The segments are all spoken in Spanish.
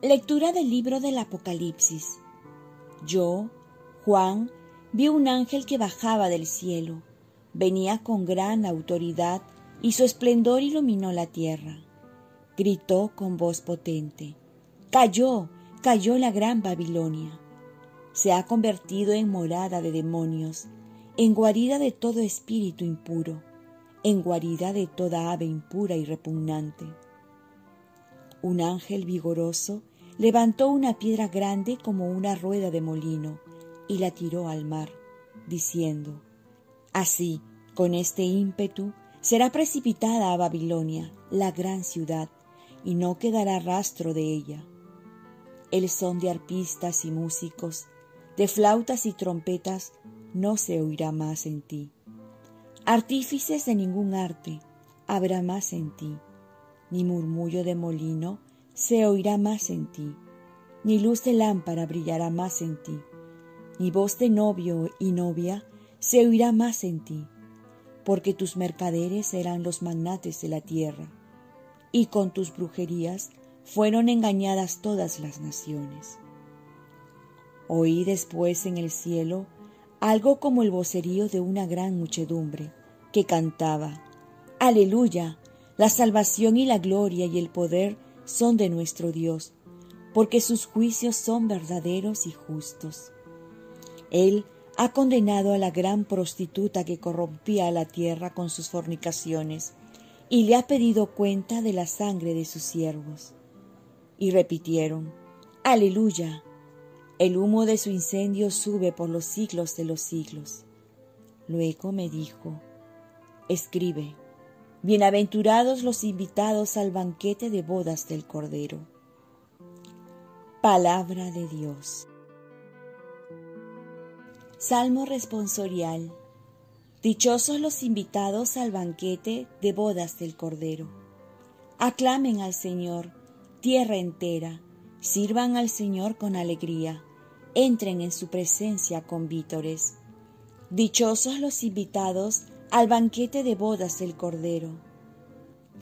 Lectura del libro del Apocalipsis. Yo, Juan, vi un ángel que bajaba del cielo. Venía con gran autoridad y su esplendor iluminó la tierra. Gritó con voz potente. Cayó, cayó la gran Babilonia. Se ha convertido en morada de demonios, en guarida de todo espíritu impuro, en guarida de toda ave impura y repugnante. Un ángel vigoroso levantó una piedra grande como una rueda de molino y la tiró al mar, diciendo, Así, con este ímpetu, será precipitada a Babilonia, la gran ciudad, y no quedará rastro de ella. El son de arpistas y músicos, de flautas y trompetas, no se oirá más en ti. Artífices de ningún arte habrá más en ti, ni murmullo de molino se oirá más en ti, ni luz de lámpara brillará más en ti, ni voz de novio y novia se oirá más en ti, porque tus mercaderes serán los magnates de la tierra, y con tus brujerías fueron engañadas todas las naciones. Oí después en el cielo algo como el vocerío de una gran muchedumbre que cantaba, Aleluya, la salvación y la gloria y el poder son de nuestro Dios, porque sus juicios son verdaderos y justos. Él ha condenado a la gran prostituta que corrompía a la tierra con sus fornicaciones, y le ha pedido cuenta de la sangre de sus siervos. Y repitieron, Aleluya, el humo de su incendio sube por los siglos de los siglos. Luego me dijo, Escribe, Bienaventurados los invitados al banquete de bodas del Cordero. Palabra de Dios. Salmo responsorial. Dichosos los invitados al banquete de bodas del Cordero. Aclamen al Señor, tierra entera, sirvan al Señor con alegría, entren en su presencia con vítores. Dichosos los invitados banquete de bodas del Cordero.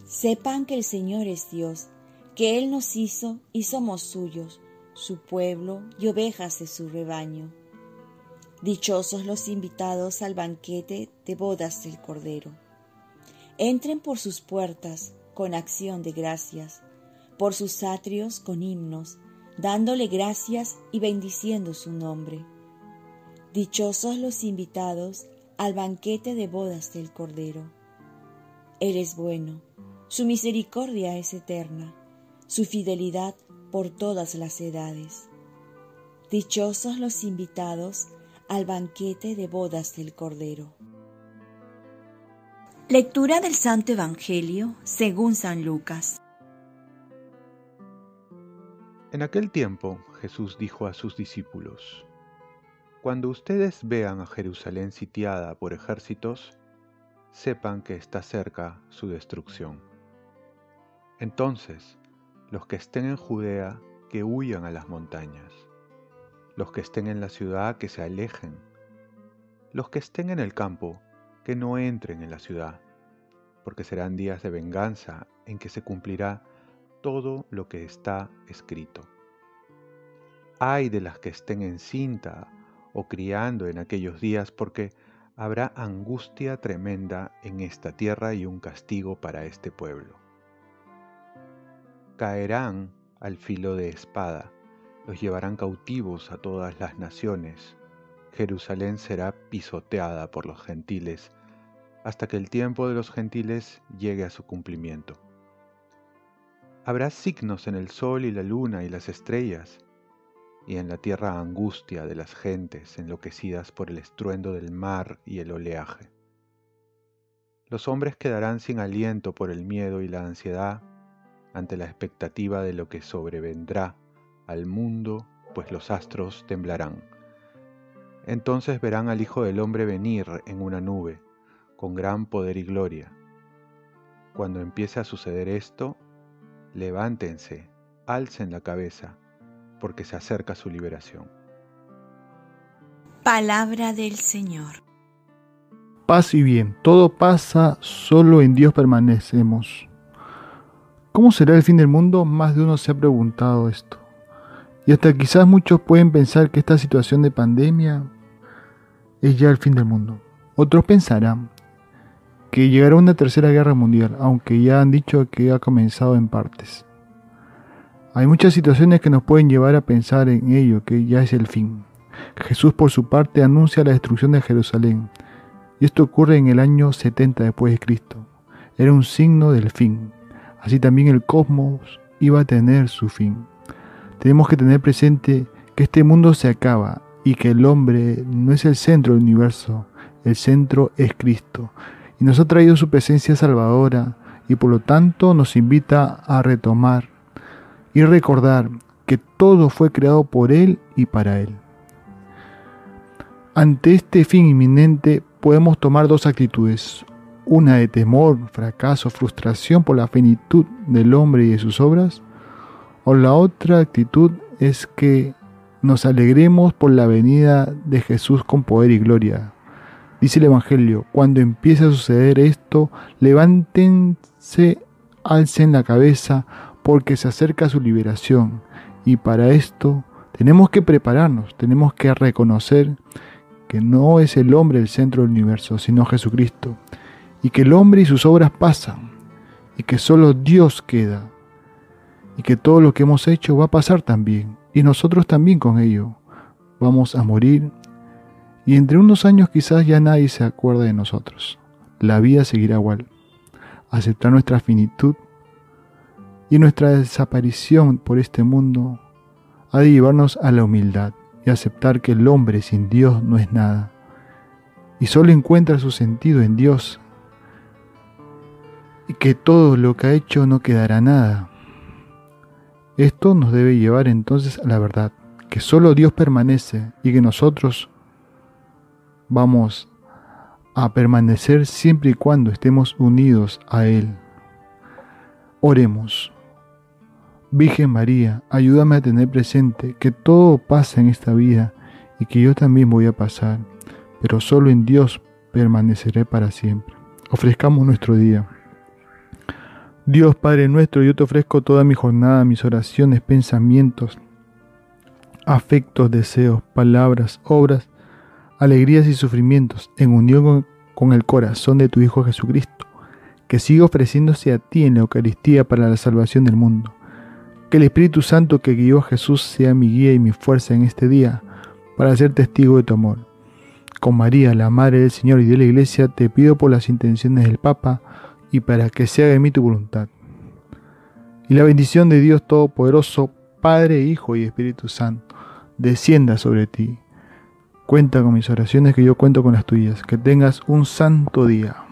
Sepan que el Señor es Dios, que Él nos hizo y somos suyos, su pueblo y ovejas de su rebaño. Dichosos los invitados al banquete de bodas del Cordero. Entren por sus puertas con acción de gracias, por sus atrios con himnos, dándole gracias y bendiciendo su nombre. Dichosos los invitados al banquete de bodas del Cordero. Él es bueno, su misericordia es eterna, su fidelidad por todas las edades. Dichosos los invitados al banquete de bodas del Cordero. Lectura del Santo Evangelio según San Lucas. En aquel tiempo Jesús dijo a sus discípulos, cuando ustedes vean a Jerusalén sitiada por ejércitos, sepan que está cerca su destrucción. Entonces, los que estén en Judea, que huyan a las montañas. Los que estén en la ciudad, que se alejen. Los que estén en el campo, que no entren en la ciudad, porque serán días de venganza en que se cumplirá todo lo que está escrito. Ay de las que estén en cinta o criando en aquellos días, porque habrá angustia tremenda en esta tierra y un castigo para este pueblo. Caerán al filo de espada, los llevarán cautivos a todas las naciones. Jerusalén será pisoteada por los gentiles, hasta que el tiempo de los gentiles llegue a su cumplimiento. Habrá signos en el sol y la luna y las estrellas, y en la tierra angustia de las gentes enloquecidas por el estruendo del mar y el oleaje. Los hombres quedarán sin aliento por el miedo y la ansiedad ante la expectativa de lo que sobrevendrá al mundo, pues los astros temblarán. Entonces verán al Hijo del Hombre venir en una nube, con gran poder y gloria. Cuando empiece a suceder esto, levántense, alcen la cabeza, porque se acerca su liberación. Palabra del Señor. Paz y bien, todo pasa, solo en Dios permanecemos. ¿Cómo será el fin del mundo? Más de uno se ha preguntado esto. Y hasta quizás muchos pueden pensar que esta situación de pandemia es ya el fin del mundo. Otros pensarán que llegará una tercera guerra mundial, aunque ya han dicho que ha comenzado en partes. Hay muchas situaciones que nos pueden llevar a pensar en ello, que ya es el fin. Jesús por su parte anuncia la destrucción de Jerusalén, y esto ocurre en el año 70 después de Cristo. Era un signo del fin. Así también el cosmos iba a tener su fin. Tenemos que tener presente que este mundo se acaba y que el hombre no es el centro del universo, el centro es Cristo. Y nos ha traído su presencia salvadora y por lo tanto nos invita a retomar y recordar que todo fue creado por Él y para Él. Ante este fin inminente podemos tomar dos actitudes, una de temor, fracaso, frustración por la finitud del hombre y de sus obras, o la otra actitud es que nos alegremos por la venida de Jesús con poder y gloria. Dice el Evangelio, cuando empiece a suceder esto, levántense, alcen la cabeza, porque se acerca su liberación. Y para esto tenemos que prepararnos, tenemos que reconocer que no es el hombre el centro del universo, sino Jesucristo, y que el hombre y sus obras pasan, y que solo Dios queda, y que todo lo que hemos hecho va a pasar también, y nosotros también con ello. Vamos a morir, y entre unos años quizás ya nadie se acuerda de nosotros. La vida seguirá igual. Aceptar nuestra finitud y nuestra desaparición por este mundo ha de llevarnos a la humildad y aceptar que el hombre sin Dios no es nada y solo encuentra su sentido en Dios y que todo lo que ha hecho no quedará nada. Esto nos debe llevar entonces a la verdad, que solo Dios permanece y que nosotros vamos a permanecer siempre y cuando estemos unidos a Él. Oremos. Virgen María, ayúdame a tener presente que todo pasa en esta vida y que yo también voy a pasar, pero solo en Dios permaneceré para siempre. Ofrezcamos nuestro día. Dios Padre nuestro, yo te ofrezco toda mi jornada, mis oraciones, pensamientos, afectos, deseos, palabras, obras, alegrías y sufrimientos, en unión con, el corazón de tu Hijo Jesucristo, que sigue ofreciéndose a ti en la Eucaristía para la salvación del mundo. Que el Espíritu Santo que guió a Jesús sea mi guía y mi fuerza en este día, para ser testigo de tu amor. Con María, la Madre del Señor y de la Iglesia, te pido por las intenciones del Papa, y para que se haga en mí tu voluntad. Y la bendición de Dios Todopoderoso, Padre, Hijo y Espíritu Santo, descienda sobre ti. Cuenta con mis oraciones que yo cuento con las tuyas. Que tengas un santo día.